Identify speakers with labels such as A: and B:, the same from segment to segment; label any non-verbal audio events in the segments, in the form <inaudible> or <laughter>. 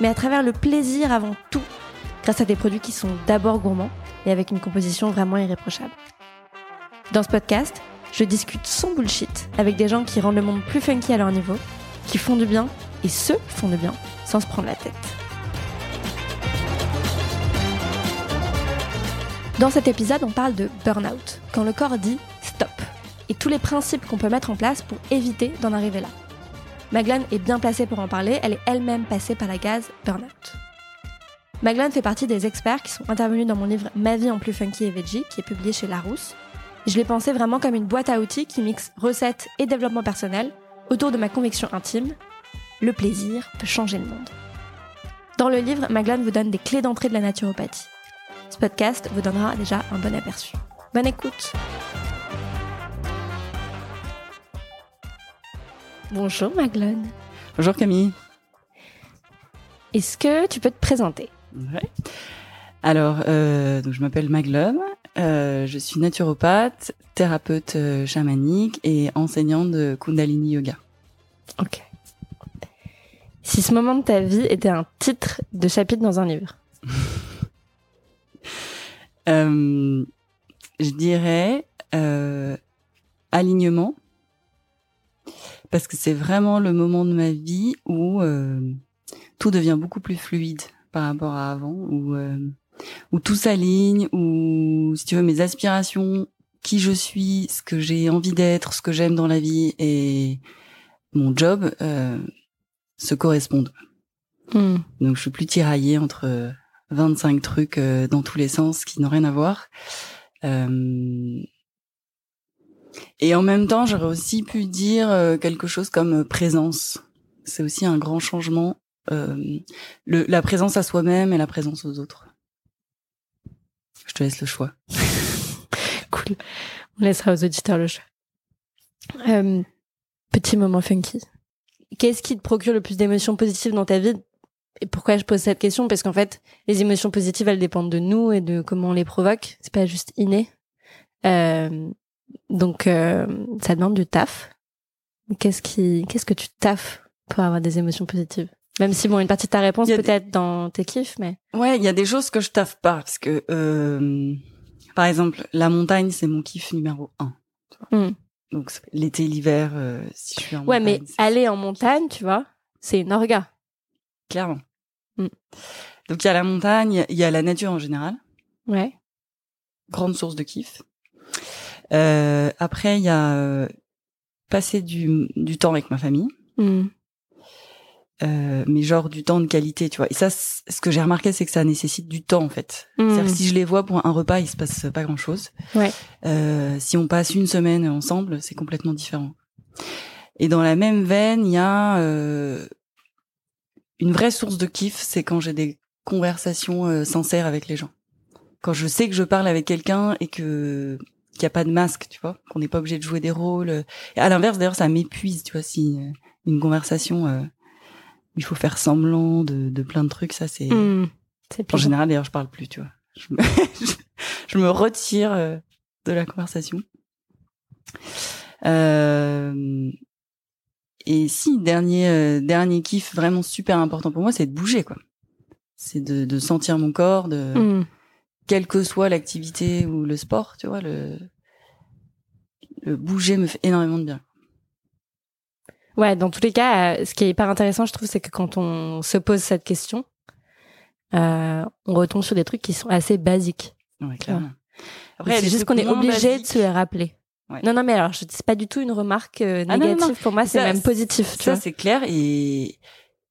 A: mais à travers le plaisir avant tout, grâce à des produits qui sont d'abord gourmands et avec une composition vraiment irréprochable. Dans ce podcast, je discute sans bullshit avec des gens qui rendent le monde plus funky à leur niveau, qui font du bien et se font du bien sans se prendre la tête. Dans cet épisode, on parle de burn-out, quand le corps dit stop, et tous les principes qu'on peut mettre en place pour éviter d'en arriver là. Maglan est bien placée pour en parler, elle est elle-même passée par la gaz burn-out. Maglan fait partie des experts qui sont intervenus dans mon livre Ma vie en plus funky et veggie, qui est publié chez Larousse. Je l'ai pensé vraiment comme une boîte à outils qui mixe recettes et développement personnel autour de ma conviction intime, le plaisir peut changer le monde. Dans le livre, Maglan vous donne des clés d'entrée de la naturopathie. Ce podcast vous donnera déjà un bon aperçu. Bonne écoute Bonjour Maglan.
B: Bonjour Camille.
A: Est-ce que tu peux te présenter?
B: Ouais. Alors, euh, donc je m'appelle Maglum, euh, je suis naturopathe, thérapeute euh, chamanique et enseignante de Kundalini Yoga.
A: Ok. Si ce moment de ta vie était un titre de chapitre dans un livre? <laughs>
B: Euh, je dirais alignement, parce que c'est vraiment le moment de ma vie où euh, tout devient beaucoup plus fluide par rapport à avant, où, euh, où tout s'aligne, où, si tu veux, mes aspirations, qui je suis, ce que j'ai envie d'être, ce que j'aime dans la vie et mon job euh, se correspondent.
A: Hmm.
B: Donc je suis plus tiraillée entre 25 trucs euh, dans tous les sens qui n'ont rien à voir. Euh, et en même temps, j'aurais aussi pu dire euh, quelque chose comme euh, présence. C'est aussi un grand changement. euh, la présence à soi-même et la présence aux autres. Je te laisse le choix. <laughs>
A: Cool. On laissera aux auditeurs le choix. Petit moment funky. Qu'est-ce qui te procure le plus d'émotions positives dans ta vie? Et pourquoi je pose cette question? Parce qu'en fait, les émotions positives, elles dépendent de nous et de comment on les provoque. C'est pas juste inné. Donc, euh, ça demande du taf. Qu'est-ce qui, qu'est-ce que tu taffes pour avoir des émotions positives? Même si bon, une partie de ta réponse peut-être dans tes kiffs, mais
B: Ouais, il y a des choses que je taffe pas parce que, euh, par exemple, la montagne, c'est mon kiff numéro un.
A: Hmm.
B: Donc l'été, l'hiver, euh, si je suis en
A: ouais, mais
B: montagne, c'est-
A: aller en montagne, tu vois, c'est une orga.
B: clairement.
A: Mm.
B: Donc il y a la montagne, il y a la nature en général,
A: Ouais.
B: grande source de kiff. Euh, après il y a euh, passer du, du temps avec ma famille,
A: Hmm.
B: euh, mais genre du temps de qualité, tu vois. Et ça, ce que j'ai remarqué, c'est que ça nécessite du temps en fait. C'est-à-dire que si je les vois pour un repas, il se passe pas grand-chose.
A: Ouais.
B: Euh, si on passe une semaine ensemble, c'est complètement différent. Et dans la même veine, il y a euh, une vraie source de kiff, c'est quand j'ai des conversations euh, sincères avec les gens. Quand je sais que je parle avec quelqu'un et que qu'il n'y a pas de masque, tu vois, qu'on n'est pas obligé de jouer des rôles. Et à l'inverse, d'ailleurs, ça m'épuise, tu vois, si euh, une conversation, euh, il faut faire semblant de, de plein de trucs, ça c'est.
A: Hmm.
B: En général, d'ailleurs, je parle plus, tu vois. Je me, je, <laughs> je me retire euh, de la conversation. Euh, et si, dernier, euh, dernier kiff vraiment super important pour moi, c'est de bouger, quoi. C'est de, de sentir mon corps, de,
A: Hmm.
B: quelle que soit l'activité ou le sport, tu vois, le bouger me fait énormément de bien.
A: Ouais, dans tous les cas, euh, ce qui est hyper intéressant, je trouve, c'est que quand on se pose cette question, euh, on retombe sur des trucs qui sont assez basiques.
B: Ouais, clairement.
A: c'est
B: il y a des
A: juste qu'on est obligé de se les rappeler.
B: Ouais.
A: Non, non, mais alors, c'est pas du tout une remarque euh,
B: Ah non, non,
A: négative.
B: non.
A: Pour moi, c'est même
B: c'est-
A: positif. Tu
B: Ça, c'est clair. Et,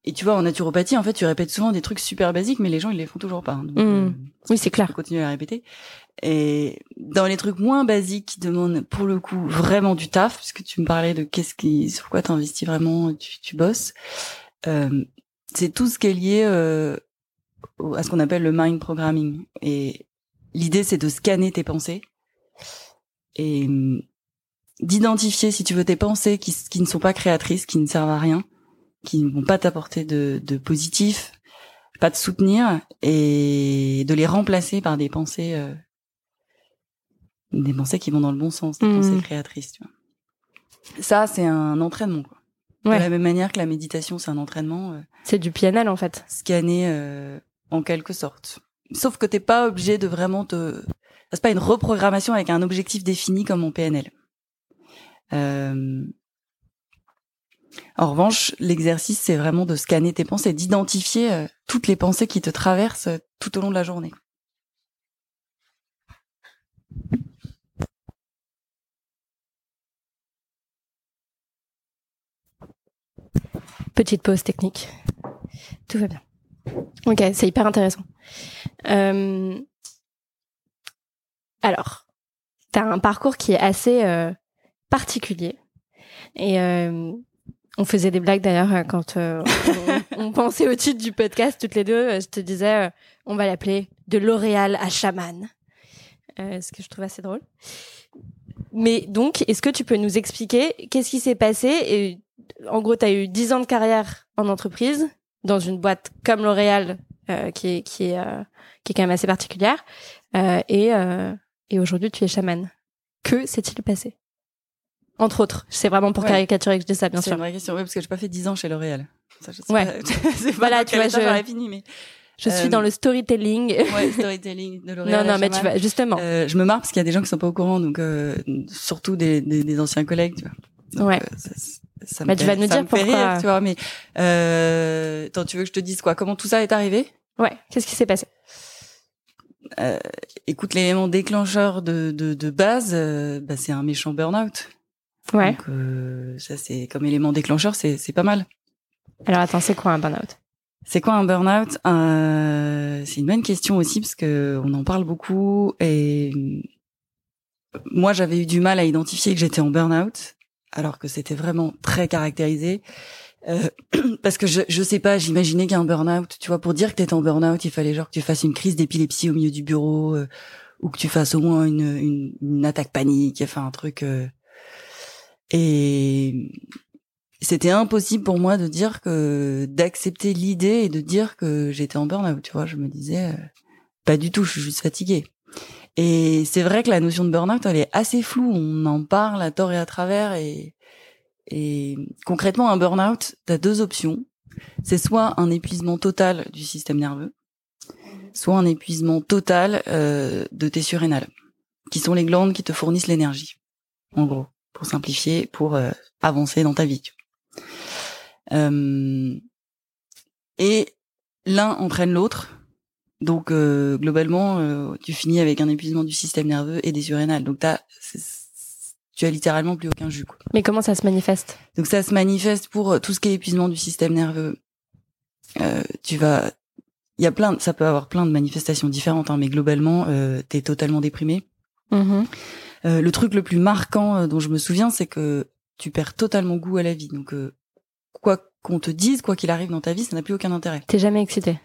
B: et tu vois, en naturopathie, en fait, tu répètes souvent des trucs super basiques, mais les gens, ils les font toujours pas. Donc,
A: Mm.
B: euh,
A: Oui, c'est clair.
B: continuer à répéter. Et dans les trucs moins basiques qui demandent, pour le coup, vraiment du taf, puisque tu me parlais de qu'est-ce qui, sur quoi t'investis vraiment, tu, tu bosses, euh, c'est tout ce qui est lié euh, à ce qu'on appelle le mind programming. Et l'idée, c'est de scanner tes pensées et hum, d'identifier, si tu veux, tes pensées qui, qui ne sont pas créatrices, qui ne servent à rien, qui ne vont pas t'apporter de, de positif, pas te soutenir, et de les remplacer par des pensées, euh, des pensées qui vont dans le bon sens, des
A: Mhm.
B: pensées créatrices. Tu vois. Ça, c'est un entraînement. Quoi.
A: Ouais.
B: De la même manière que la méditation, c'est un entraînement. euh,
A: C'est du PNL en fait.
B: scanner euh, en quelque sorte. Sauf que t'es pas obligé de vraiment te. C'est pas une reprogrammation avec un objectif défini comme en PNL. Euh, En revanche, l'exercice c'est vraiment de scanner tes pensées, d'identifier euh, toutes les pensées qui te traversent euh, tout au long de la journée.
A: Petite pause technique. Tout va bien. Ok, c'est hyper intéressant. Euh, Alors, t'as un parcours qui est assez euh, particulier. Et euh, on faisait des blagues d'ailleurs quand on, pensait au titre du podcast toutes les deux. Je te disais, on va l'appeler de L'Oréal à chaman. Ce que je trouve assez drôle. Mais donc, est-ce que tu peux nous expliquer qu'est-ce qui s'est passé en gros, tu as eu 10 ans de carrière en entreprise, dans une boîte comme L'Oréal, euh, qui, est, qui, est, euh, qui est quand même assez particulière, euh, et, euh, et aujourd'hui, tu es chaman. Que s'est-il passé? Entre autres, c'est vraiment pour
B: Ouais.
A: caricaturer que je dis ça, bien
B: C'est
A: sûr.
B: une vraie question, oui, parce que j'ai pas fait 10 ans chez L'Oréal. Ça, je sais
A: Ouais.
B: pas- <laughs> c'est
A: Voilà, tu vois, je-
B: j'aurais fini, mais
A: Je suis
B: Euh,
A: dans le storytelling.
B: ouais, <laughs> storytelling de
A: non,
B: L'Oréal.
A: non,
B: à
A: mais tu vas, justement.
B: Euh, je me marre parce qu'il y a des gens qui sont pas au courant, donc euh, surtout des, des, des anciens collègues, tu vois. Donc,
A: Ouais.
B: ça, ça
A: Bah,
B: me
A: tu
B: fait-
A: vas nous dire pourquoi.
B: rire, tu vois. Mais euh, attends, tu veux que je te dise quoi? Comment tout ça est arrivé?
A: Ouais, qu'est-ce qui s'est passé?
B: Euh, Écoute, l'élément déclencheur de, de, de base, euh, bah, c'est un méchant burn-out.
A: Ouais.
B: Donc euh, ça, c'est comme élément déclencheur, c'est c'est pas mal.
A: Alors attends, c'est quoi un burn-out?
B: C'est quoi un burn-out? Euh, C'est une bonne question aussi parce que on en parle beaucoup et moi j'avais eu du mal à identifier que j'étais en burn-out alors que c'était vraiment très caractérisé. Euh, <clears throat> parce que je je sais pas, j'imaginais qu'un burn-out, tu vois, pour dire que t'étais en burn-out, il fallait genre que tu fasses une crise d'épilepsie au milieu du bureau euh, ou que tu fasses au moins une une, une attaque panique, enfin un truc. euh, et c'était impossible pour moi de dire que d'accepter l'idée et de dire que j'étais en burn-out. Tu vois, je me disais euh, pas du tout, je suis juste fatiguée. Et c'est vrai que la notion de burn-out, elle est assez floue. On en parle à tort et à travers. Et, concrètement, un burn-out, t'as deux options. C'est soit un épuisement total du système nerveux, soit un épuisement total euh, de tes surrénales, qui sont les glandes qui te fournissent l'énergie. En gros, pour simplifier, pour euh, avancer dans ta vie. tu. Euh, et l'un entraîne l'autre. Donc euh, globalement, euh, tu finis avec un épuisement du système nerveux et des surrénales. Donc t'as, c'est- tu as littéralement plus aucun jus. Quoi.
A: Mais comment ça se manifeste?
B: Donc ça se manifeste pour euh, tout ce qui est épuisement du système nerveux. Euh, tu vas, il y a plein, de- ça peut avoir plein de manifestations différentes, hein, mais globalement, euh, t'es totalement déprimé.
A: Mhm.
B: Euh, le truc le plus marquant dont je me souviens, c'est que tu perds totalement goût à la vie. Donc euh, quoi qu'on te dise, quoi qu'il arrive dans ta vie, ça n'a plus aucun intérêt.
A: T'es jamais excité?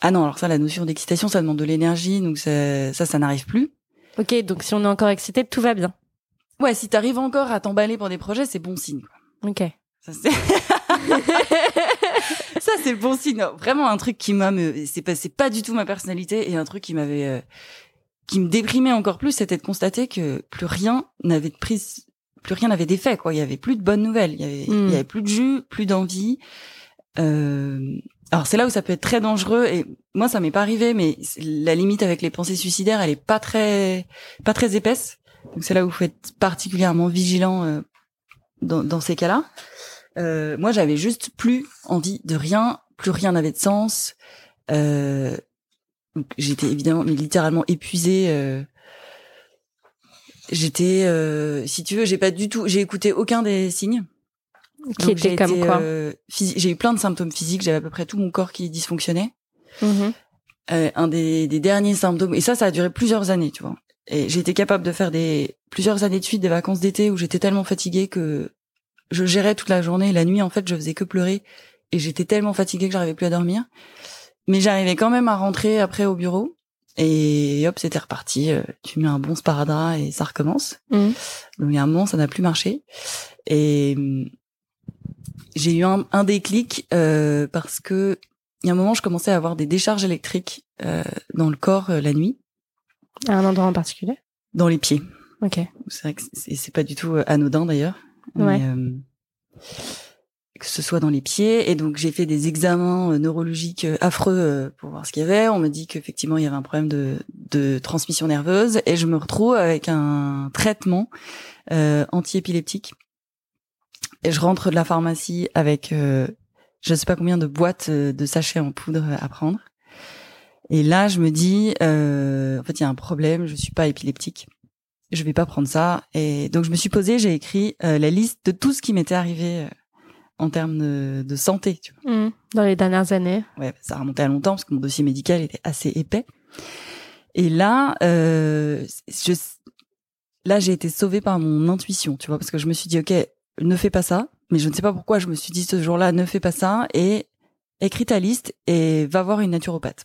B: Ah non, alors ça, la notion d'excitation, ça demande de l'énergie, donc ça, ça, ça n'arrive plus.
A: Ok, donc si on est encore excité, tout va bien.
B: Ouais, si t'arrives encore à t'emballer pour des projets, c'est bon signe. Quoi.
A: Ok.
B: Ça, c'est... <laughs> ça, c'est le bon signe. Non, Vraiment un truc qui m'a, me... c'est pas, c'est pas du tout ma personnalité et un truc qui m'avait, euh, qui me déprimait encore plus, c'était de constater que plus rien n'avait de prise, plus rien n'avait d'effet, quoi. Il y avait plus de bonnes nouvelles. Il y avait,
A: Mm.
B: il y avait plus de jus, plus d'envie. Euh... Alors c'est là où ça peut être très dangereux et moi ça m'est pas arrivé, mais la limite avec les pensées suicidaires, elle est pas très, pas très épaisse. Donc c'est là où il faut être particulièrement vigilant euh, dans, dans ces cas-là. Euh, moi, j'avais juste plus envie de rien, plus rien n'avait de sens. Euh, j'étais évidemment, mais littéralement épuisée. euh, j'étais, euh, si tu veux, j'ai pas du tout, j'ai écouté aucun des signes.
A: Qui
B: Donc,
A: était
B: j'ai
A: comme
B: été,
A: quoi
B: euh, J'ai eu plein de symptômes physiques. J'avais à peu près tout mon corps qui dysfonctionnait.
A: Mhm.
B: Euh, un des, des derniers symptômes, et ça, ça a duré plusieurs années, tu vois. Et j'ai été capable de faire des plusieurs années de suite des vacances d'été où j'étais tellement fatiguée que je gérais toute la journée. La nuit, en fait, je faisais que pleurer et j'étais tellement fatiguée que j'arrivais plus à dormir. mais j'arrivais quand même à rentrer après au bureau. Et hop, c'était reparti. Euh, Tu mets un bon sparadrap et ça recommence.
A: Mhm.
B: Donc il y a un moment, ça n'a plus marché. Et hum, j'ai eu un, un déclic euh, parce que il y a un moment, je commençais à avoir des décharges électriques euh, dans le corps euh, la nuit,
A: À un endroit en particulier?
B: Dans les pieds.
A: Ok.
B: C'est vrai que c'est pas du tout euh, anodin d'ailleurs.
A: Ouais.
B: Euh, que ce soit dans les pieds. Et donc j'ai fait des examens euh, neurologiques affreux pour voir ce qu'il y avait. On me dit qu'effectivement il y avait un problème de, de transmission nerveuse et je me retrouve avec un traitement euh, anti-épileptique. Et je rentre de la pharmacie avec euh, je sais pas combien de boîtes euh, de sachets en poudre à prendre. Et là, je me dis, euh, en fait, il y a un problème. Je suis pas épileptique je vais pas prendre ça. Et donc je me suis posée, j'ai écrit euh, la liste de tout ce qui m'était arrivé en termes de, de santé. Tu vois.
A: Mhm. Dans les dernières années.
B: Ouais, ça remontait à longtemps parce que mon dossier médical était assez épais. Et là, euh, je, là j'ai été sauvée par mon intuition, tu vois, parce que je me suis dit ok, ne fais pas ça. Mais je ne sais pas pourquoi je me suis dit ce jour-là, ne fais pas ça et écris ta liste et va voir une naturopathe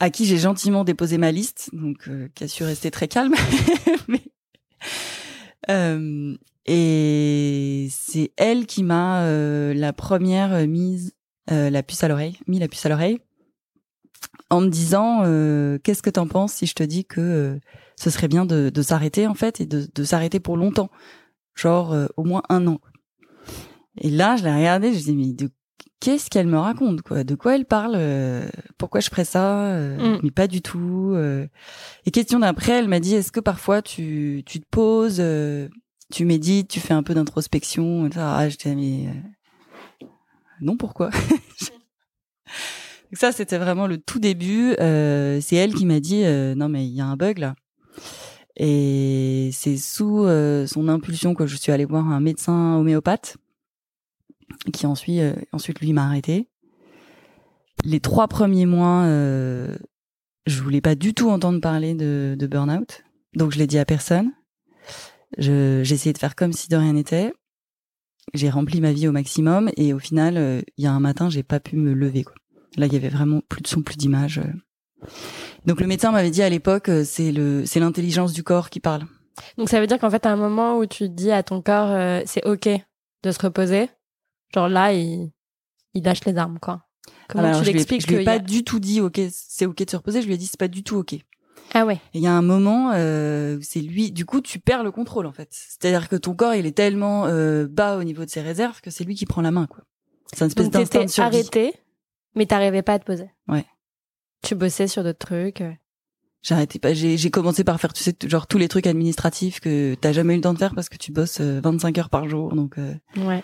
B: à qui j'ai gentiment déposé ma liste, donc euh, qui a su rester très calme. <laughs> Euh, et c'est elle qui m'a euh, la première mise la puce à l'oreille, mis la puce à l'oreille, en me disant qu'est-ce que t'en penses si je te dis que ce serait bien de, de s'arrêter en fait et de, de s'arrêter pour longtemps, genre euh, au moins un an. Et là, je l'ai regardé, je me dis mais de qu'est-ce qu'elle me raconte quoi? De quoi elle parle euh, Pourquoi je ferais ça Euh,
A: Mm.
B: Mais pas du tout. euh. Et question d'après, elle m'a dit est-ce que parfois tu tu te poses, tu médites, tu fais un peu d'introspection. Ah, j'étais mais euh, non pourquoi? <laughs> Donc ça c'était vraiment le tout début. Euh, c'est elle qui m'a dit euh, non mais il y a un bug là. Et c'est sous euh, son impulsion que je suis allée voir un médecin homéopathe qui ensuite, euh, ensuite lui m'a arrêté. Les trois premiers mois, euh, je voulais pas du tout entendre parler de, de burn-out, donc je l'ai dit à personne. J'ai essayé de faire comme si de rien n'était. J'ai rempli ma vie au maximum et au final, euh, il y a un matin, j'ai pas pu me lever. Là, il y avait vraiment plus de son, plus d'image. Donc le médecin m'avait dit à l'époque, euh, c'est le, c'est l'intelligence du corps qui parle.
A: Donc ça veut dire qu'en fait, à un moment où tu dis à ton corps, euh, c'est ok de se reposer, genre là, il, il lâche les armes, quoi. Comment
B: Alors,
A: tu l'expliques
B: Je lui ai pas
A: a-
B: du tout dit, ok, c'est ok de se reposer. Je lui ai dit, c'est pas du tout ok.
A: Ah ouais.
B: Et il y a un moment, euh, c'est lui. Du coup, tu perds le contrôle en fait. C'est-à-dire que ton corps, il est tellement euh, bas au niveau de ses réserves que c'est lui qui prend la main, quoi. C'est une espèce d'instinct de
A: t'étais
B: survie.
A: arrêté, mais t'arrivais pas à te poser.
B: Ouais.
A: Tu bossais sur d'autres trucs. euh?
B: J'arrêtais pas. J'ai commencé par faire, tu sais, genre tous les trucs administratifs que t'as jamais eu le temps de faire parce que tu bosses euh, 25 heures par jour. Donc euh,
A: Ouais.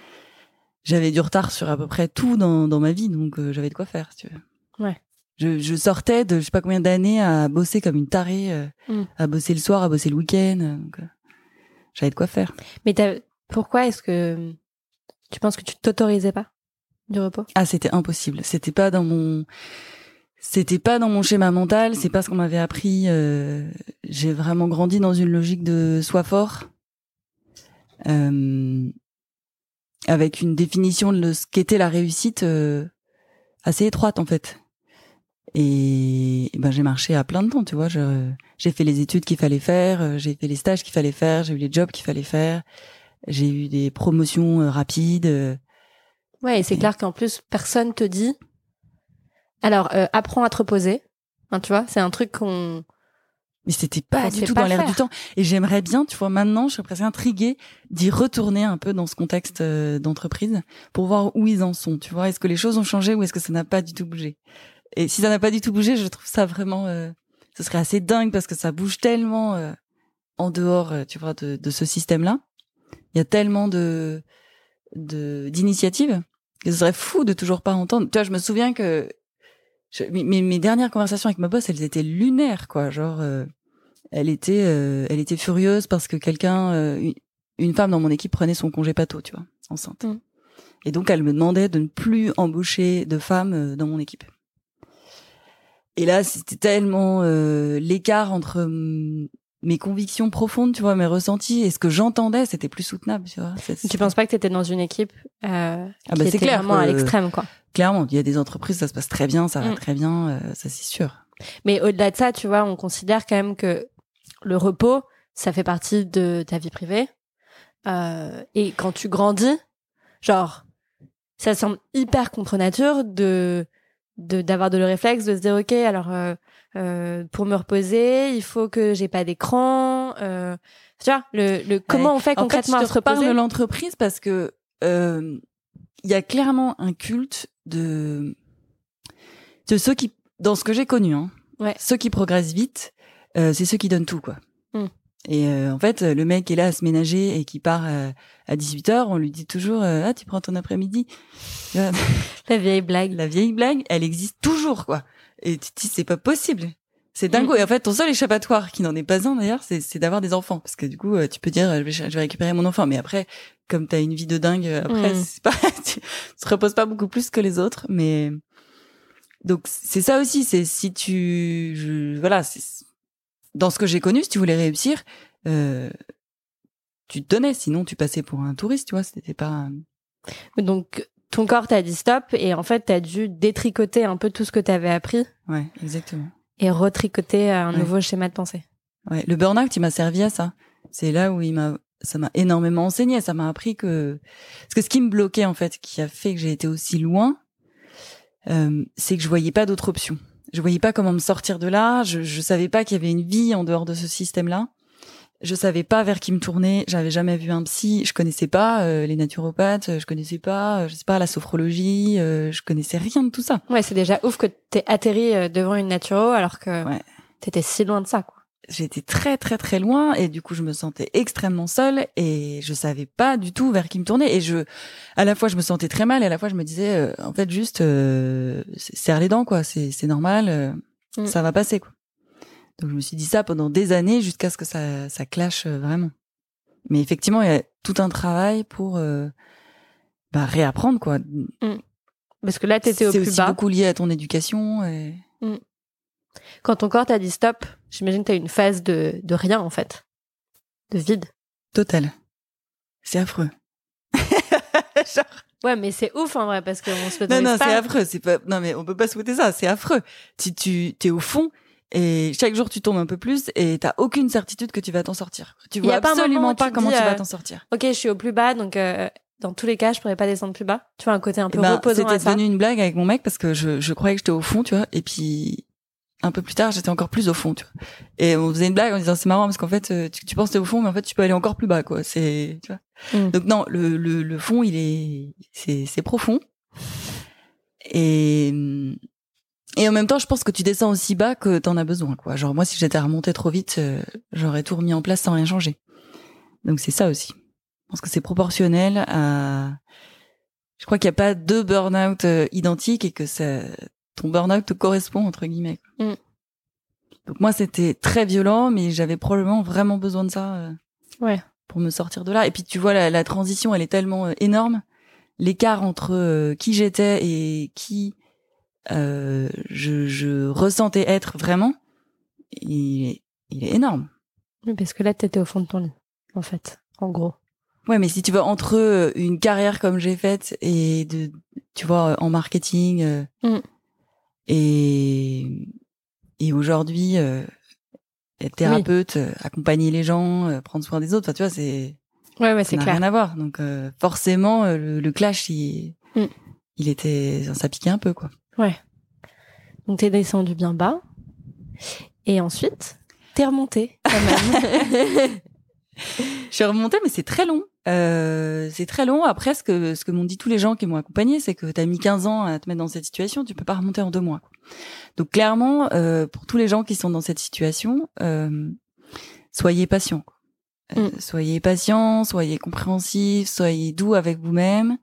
B: j'avais du retard sur à peu près tout dans, dans ma vie, donc euh, j'avais de quoi faire, si tu veux.
A: Ouais.
B: Je, je sortais de je sais pas combien d'années à bosser comme une tarée, euh,
A: Mm.
B: à bosser le soir, à bosser le week-end. euh, euh, j'avais de quoi faire.
A: Mais t'as- pourquoi est-ce que tu penses que tu t'autorisais pas du repos?
B: Ah, c'était impossible. C'était pas dans mon, c'était pas dans mon schéma mental. C'est pas ce qu'on m'avait appris. euh, J'ai vraiment grandi dans une logique de sois fort, euh, avec une définition de ce qu'était la réussite euh, assez étroite en fait. Et, et ben j'ai marché à plein de temps, tu vois. J'ai fait les études qu'il fallait faire, euh, j'ai fait les stages qu'il fallait faire, j'ai eu les jobs qu'il fallait faire, j'ai eu des promotions euh, rapides. euh,
A: Ouais, et c'est
B: Et-
A: clair qu'en plus, personne te dit. Alors, euh, apprends à te reposer. Hein, tu vois, c'est un truc qu'on.
B: Mais c'était pas du tout
A: pas
B: dans l'air du temps. Et j'aimerais bien, tu vois, maintenant, je serais presque intriguée d'y retourner un peu dans ce contexte euh, d'entreprise pour voir où ils en sont, tu vois. Est-ce que les choses ont changé ou est-ce que ça n'a pas du tout bougé? Et si ça n'a pas du tout bougé, je trouve ça vraiment, euh, ce serait assez dingue parce que ça bouge tellement euh, en dehors, tu vois, de, de ce système-là. Il y a tellement de de d'initiatives que ce serait fou de toujours pas entendre. Tu vois, je me souviens que je- mes, dernières conversations avec ma boss, elles étaient lunaires, quoi. Genre, euh, elle était, euh, elle était furieuse parce que quelqu'un, euh, une, femme dans mon équipe prenait son congé pato, tu vois, enceinte.
A: Mm.
B: Et donc, elle me demandait de ne plus embaucher de femmes euh, dans mon équipe. Et là, c'était tellement euh, l'écart entre mes convictions profondes, tu vois, mes ressentis et ce que j'entendais, c'était plus soutenable, tu vois.
A: Tu penses pas que tu étais dans une équipe euh,
B: Ah
A: qui
B: bah, c'est
A: était
B: clair
A: vraiment à
B: que-
A: l'extrême, quoi.
B: Clairement, il y a des entreprises, ça se passe très bien, ça va
A: Mm.
B: très bien, euh, ça c'est sûr.
A: Mais au-delà de ça, tu vois, on considère quand même que le repos, ça fait partie de ta vie privée. Euh, et quand tu grandis, genre, ça semble hyper contre nature de de d'avoir de le réflexe de se dire ok alors euh, euh, pour me reposer il faut que j'ai pas d'écran euh, tu vois le, le comment on fait
B: En fait,
A: concrètement
B: je
A: à
B: te
A: se
B: reparle
A: reposer
B: de l'entreprise parce que euh, il y a clairement un culte de de ceux qui, dans ce que j'ai connu, hein,
A: Ouais.
B: ceux qui progressent vite, euh, c'est ceux qui donnent tout, quoi.
A: Mm.
B: Et euh, en fait, le mec est là à se ménager et qui part à 18h, on lui dit toujours ah tu prends ton après-midi.
A: La vieille blague
B: La vieille blague, elle existe toujours, quoi. Et tu te dis c'est pas possible. C'est dingo.
A: Mm.
B: Et en fait, ton seul échappatoire, qui n'en est pas un d'ailleurs, c'est, c'est d'avoir des enfants. Parce que du coup, euh, tu peux dire, euh, je vais, je vais récupérer mon enfant. Mais après, comme t'as une vie de dingue, euh, après,
A: Mm.
B: c'est pas, <laughs> tu te reposes pas beaucoup plus que les autres. Mais donc c'est ça aussi. C'est si tu, je, voilà, c'est dans ce que j'ai connu, si tu voulais réussir, euh, tu te donnais. Sinon, tu passais pour un touriste. Tu vois, c'était pas.
A: donc ton corps t'a dit stop et en fait t'as dû détricoter un peu tout ce que t'avais appris
B: Ouais, exactement.
A: et retricoter un
B: Ouais.
A: nouveau schéma de pensée
B: Ouais, le burn-out, il m'a servi à ça. C'est là où il m'a, ça m'a énormément enseigné. Ça m'a appris que, parce que ce qui me bloquait en fait, qui a fait que j'ai été aussi loin, euh, c'est que je voyais pas d'autre option. Je voyais pas comment me sortir de là. Je, je savais pas qu'il y avait une vie en dehors de ce système-là. Je savais pas vers qui me tourner. J'avais jamais vu un psy. Je connaissais pas euh, les naturopathes. Je connaissais pas, euh, je sais pas, la sophrologie. euh, je connaissais rien de tout ça.
A: ouais c'est déjà ouf que t'aies atterri euh, devant une naturo alors que
B: Ouais.
A: t'étais si loin de ça quoi
B: j'étais très très très loin et du coup je me sentais extrêmement seule et je savais pas du tout vers qui me tourner et je à la fois je me sentais très mal et à la fois je me disais euh, en fait juste euh, serre les dents quoi c'est c'est normal
A: Mm.
B: ça va passer quoi donc je me suis dit ça pendant des années jusqu'à ce que ça ça clash euh, vraiment mais effectivement il y a tout un travail pour euh, bah, réapprendre quoi
A: parce que là t'étais au
B: c'est
A: plus
B: aussi
A: bas
B: beaucoup lié à ton éducation et
A: quand ton corps t'a dit stop j'imagine que t'as une phase de de rien en fait de vide
B: total c'est affreux <laughs> Genre,
A: ouais mais c'est ouf en vrai parce qu'on se
B: Non,
A: l'autorise
B: non, c'est affreux. C'est pas. Non, mais on peut pas souhaiter ça. C'est affreux. Si tu t'es au fond et chaque jour tu tombes un peu plus et t'as aucune certitude que tu vas t'en sortir. Tu vois
A: a pas
B: absolument pas comment
A: dis,
B: tu vas
A: euh,
B: t'en sortir.
A: ok je suis au plus bas donc euh, dans tous les cas je pourrais pas descendre plus bas tu vois un côté un peu
B: ben,
A: reposant
B: C'était devenu une blague avec mon mec parce que je, je croyais que j'étais au fond, tu vois. Et puis un peu plus tard, j'étais encore plus au fond, tu vois. Et on faisait une blague en disant c'est marrant parce qu'en fait euh, tu, tu penses que t'es au fond, mais en fait tu peux aller encore plus bas, quoi. C'est tu vois.
A: Mm.
B: Donc non, le, le, le fond il est c'est c'est profond. Et et en même temps, je pense que tu descends aussi bas que t'en as besoin, quoi. Genre moi, si j'étais remonté trop vite, euh, j'aurais tout remis en place sans rien changer. Donc c'est ça aussi. Je pense que c'est proportionnel à. Je crois qu'il n'y a pas deux burn-out euh, identiques et que ça, ton burn-out te correspond entre guillemets. quoi.
A: Mm.
B: Donc moi, c'était très violent, mais j'avais probablement vraiment besoin de ça. euh,
A: Ouais.
B: Pour me sortir de là. Et puis tu vois, la, la transition, elle est tellement énorme. L'écart entre qui j'étais et qui je, je ressentais être vraiment, il est, il est énorme.
A: Oui, parce que là t'étais au fond de ton lit en fait en gros
B: Ouais, mais si tu veux entre euh, une carrière comme j'ai faite et de, tu vois, en marketing euh,
A: Mm.
B: et et aujourd'hui euh, être thérapeute, euh, accompagner les gens, euh, prendre soin des autres, enfin tu vois, c'est
A: ouais ouais c'est clair
B: rien à voir. Donc euh, forcément euh, le, le clash il
A: Mm.
B: il était ça piquait un peu quoi.
A: Ouais donc t'es descendu bien bas et ensuite t'es remonté quand même <laughs>
B: Je suis remontée, mais c'est très long. Euh, c'est très long. Après, ce que, ce que m'ont dit tous les gens qui m'ont accompagné, c'est que tu as mis 15 ans à te mettre dans cette situation, tu peux pas remonter en deux mois. Donc clairement, euh, pour tous les gens qui sont dans cette situation, euh, soyez patients. Euh, Soyez patients, soyez compréhensifs, soyez doux avec vous-même.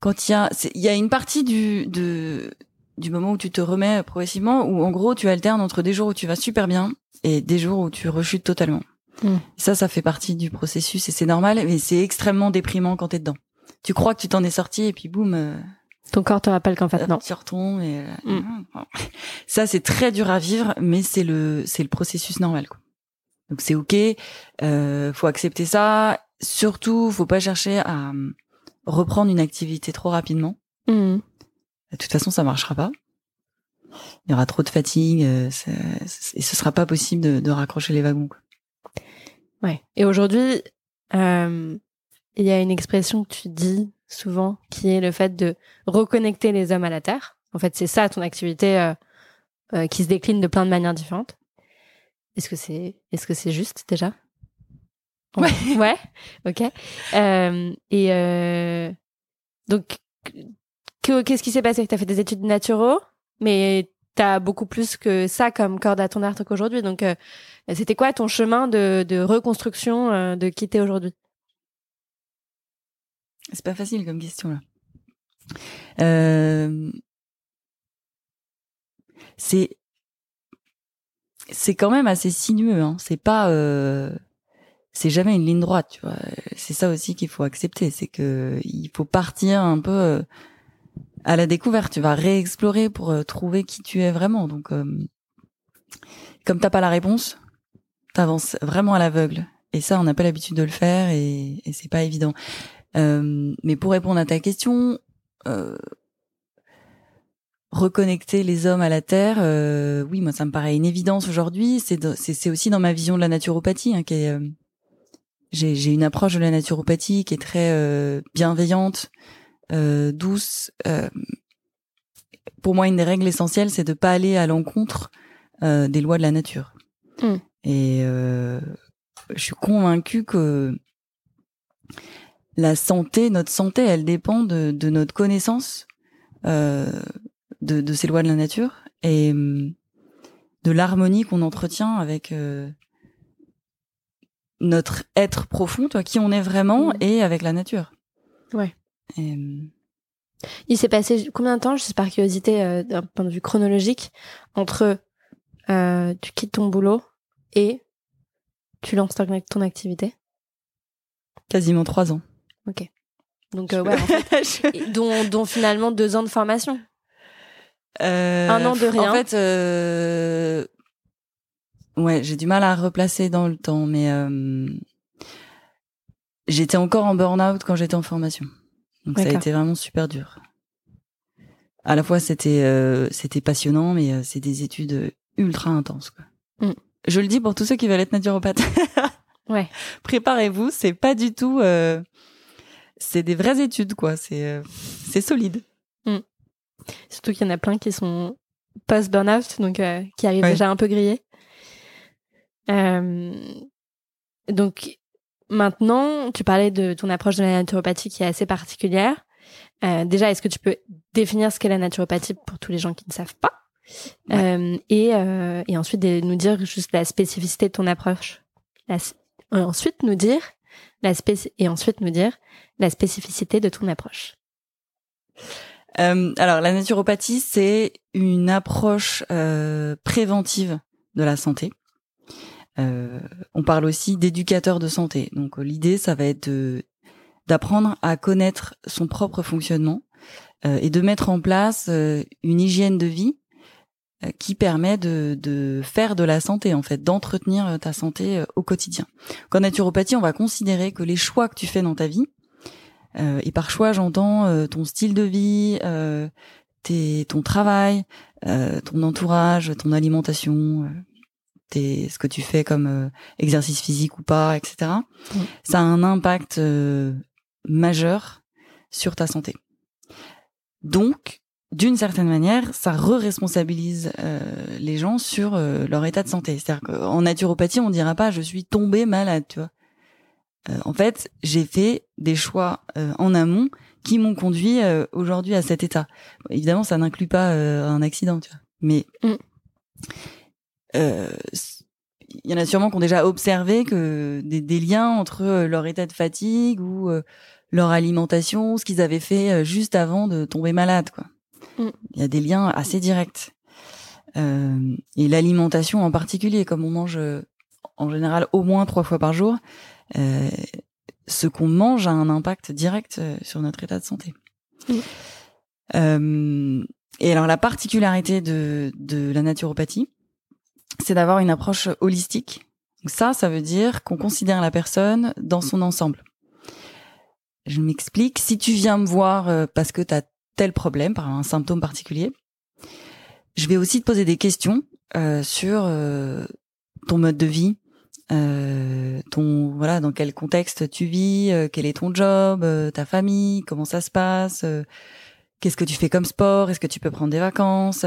B: Quand il y a, il y a une partie du, de, du moment où tu te remets progressivement, où en gros tu alternes entre des jours où tu vas super bien et des jours où tu rechutes totalement.
A: Mm.
B: Ça, ça fait partie du processus et c'est normal, mais c'est extrêmement déprimant quand t'es dedans. Tu crois que tu t'en es sorti et puis boum, euh,
A: ton corps te rappelle qu'en fait non
B: tu retombes et euh,
A: Mm.
B: ça c'est très dur à vivre, mais c'est le c'est le processus normal. Quoi. Donc c'est ok, euh, faut accepter ça. Surtout, faut pas chercher à euh, reprendre une activité trop rapidement.
A: Mmh.
B: De toute façon, ça marchera pas. Il y aura trop de fatigue euh, ça- et ce sera pas possible de, de raccrocher les wagons. quoi.
A: Ouais. Et aujourd'hui, euh, il y a une expression que tu dis souvent qui est le fait de reconnecter les hommes à la terre. En fait, c'est ça ton activité euh, euh, qui se décline de plein de manières différentes. Est-ce que c'est est-ce que c'est juste déjà?
B: Ouais. <laughs>
A: Ouais. Ok. Euh, et euh, donc, que- qu'est-ce qui s'est passé? Tu as fait des études naturaux, mais tu as beaucoup plus que ça comme corde à ton arc qu'aujourd'hui. Donc, euh, c'était quoi ton chemin de, de reconstruction euh, de qui t'es aujourd'hui?
B: C'est pas facile comme question là. Euh, c'est c'est quand même assez sinueux. Hein. C'est pas euh, c'est jamais une ligne droite. Tu vois. C'est ça aussi qu'il faut accepter. C'est que il faut partir un peu euh, à la découverte. Tu vas réexplorer pour euh, trouver qui tu es vraiment. Donc euh, comme t'as pas la réponse, t'avances vraiment à l'aveugle. Et ça, on n'a pas l'habitude de le faire et, et c'est pas évident. Euh, mais pour répondre à ta question, reconnecter les hommes à la terre, oui, moi ça me paraît une évidence aujourd'hui. C'est aussi dans ma vision de la naturopathie hein, qui est j'ai j'ai une approche de la naturopathie qui est très euh, bienveillante, euh, douce. euh, pour moi, une des règles essentielles, c'est de pas aller à l'encontre euh, des lois de la nature.
A: Mm.
B: Et euh, je suis convaincue que la santé, notre santé, elle dépend de, de notre connaissance euh, de, de ces lois de la nature et hum, de l'harmonie qu'on entretient avec euh, notre être profond, toi, qui on est vraiment,
A: Mhm.
B: et avec la nature.
A: Ouais.
B: Et, hum,
A: Il s'est passé combien de temps, juste par curiosité, euh, d'un point de vue chronologique, entre euh, tu quittes ton boulot et tu lances ton, ton activité?
B: Quasiment trois ans.
A: Ok. Donc, euh, ouais, en fait, <laughs> et dont, dont finalement deux ans de formation.
B: Euh,
A: Un an de rien.
B: En fait, euh, ouais, j'ai du mal à replacer dans le temps, mais euh, j'étais encore en burn-out quand j'étais en formation. Donc ça a été vraiment super dur. À la fois, c'était euh, c'était passionnant, mais euh, c'est des études ultra intenses. Quoi.
A: Mm.
B: Je le dis pour tous ceux qui veulent être naturopathes. <laughs>
A: Ouais.
B: Préparez-vous, c'est pas du tout. c'est des vraies études, quoi. C'est c'est solide.
A: Surtout qu'il y en a plein qui sont post-burnout, donc qui arrivent
B: Ouais.
A: déjà un peu grillés. Euh, donc maintenant, tu parlais de ton approche de la naturopathie qui est assez particulière. Euh, déjà, est-ce que tu peux définir ce qu'est la naturopathie pour tous les gens qui ne savent pas? Euh, et, euh, et ensuite nous dire juste la spécificité de ton approche. La ensuite nous dire la et ensuite nous dire la spécificité de ton approche.
B: Euh, alors, la naturopathie, c'est une approche euh, préventive de la santé. Euh, on parle aussi d'éducateur de santé. Donc, euh, l'idée, ça va être d'apprendre à connaître son propre fonctionnement euh, et de mettre en place euh, une hygiène de vie euh, qui permet de, de faire de la santé, en fait, d'entretenir euh, ta santé au quotidien. Qu'en naturopathie, on va considérer que les choix que tu fais dans ta vie, et par choix, j'entends ton style de vie, tes, ton travail, ton entourage, ton alimentation, tes, ce que tu fais comme euh, exercice physique ou pas, etc. Ça a un impact euh, majeur sur ta santé. Donc, d'une certaine manière, ça re-responsabilise euh, les gens sur leur état de santé. C'est-à-dire qu'en naturopathie, on dira pas je suis tombé malade, tu vois. En fait, j'ai fait des choix en amont qui m'ont conduit aujourd'hui à cet état. Évidemment, ça n'inclut pas un accident, tu vois. Mais
A: Mm.
B: Euh, il y en a sûrement qui ont déjà observé que des, des liens entre euh, leur état de fatigue ou euh, leur alimentation, ce qu'ils avaient fait juste avant de tomber malade, quoi.
A: Mm.
B: Il y a des liens assez directs. Euh, et l'alimentation en particulier, comme on mange en général au moins trois fois par jour, euh, ce qu'on mange a un impact direct sur notre état de santé.
A: Mm.
B: Euh, et alors la particularité de, de la naturopathie, c'est d'avoir une approche holistique ça, ça veut dire qu'on considère la personne dans son ensemble. Je m'explique. Si tu viens me voir euh, parce que tu as tel problème, par un symptôme particulier, je vais aussi te poser des questions euh, sur euh, ton mode de vie, euh, ton voilà dans quel contexte tu vis, euh, quel est ton job, euh, ta famille, comment ça se passe, qu'est-ce que tu fais comme sport, est-ce que tu peux prendre des vacances,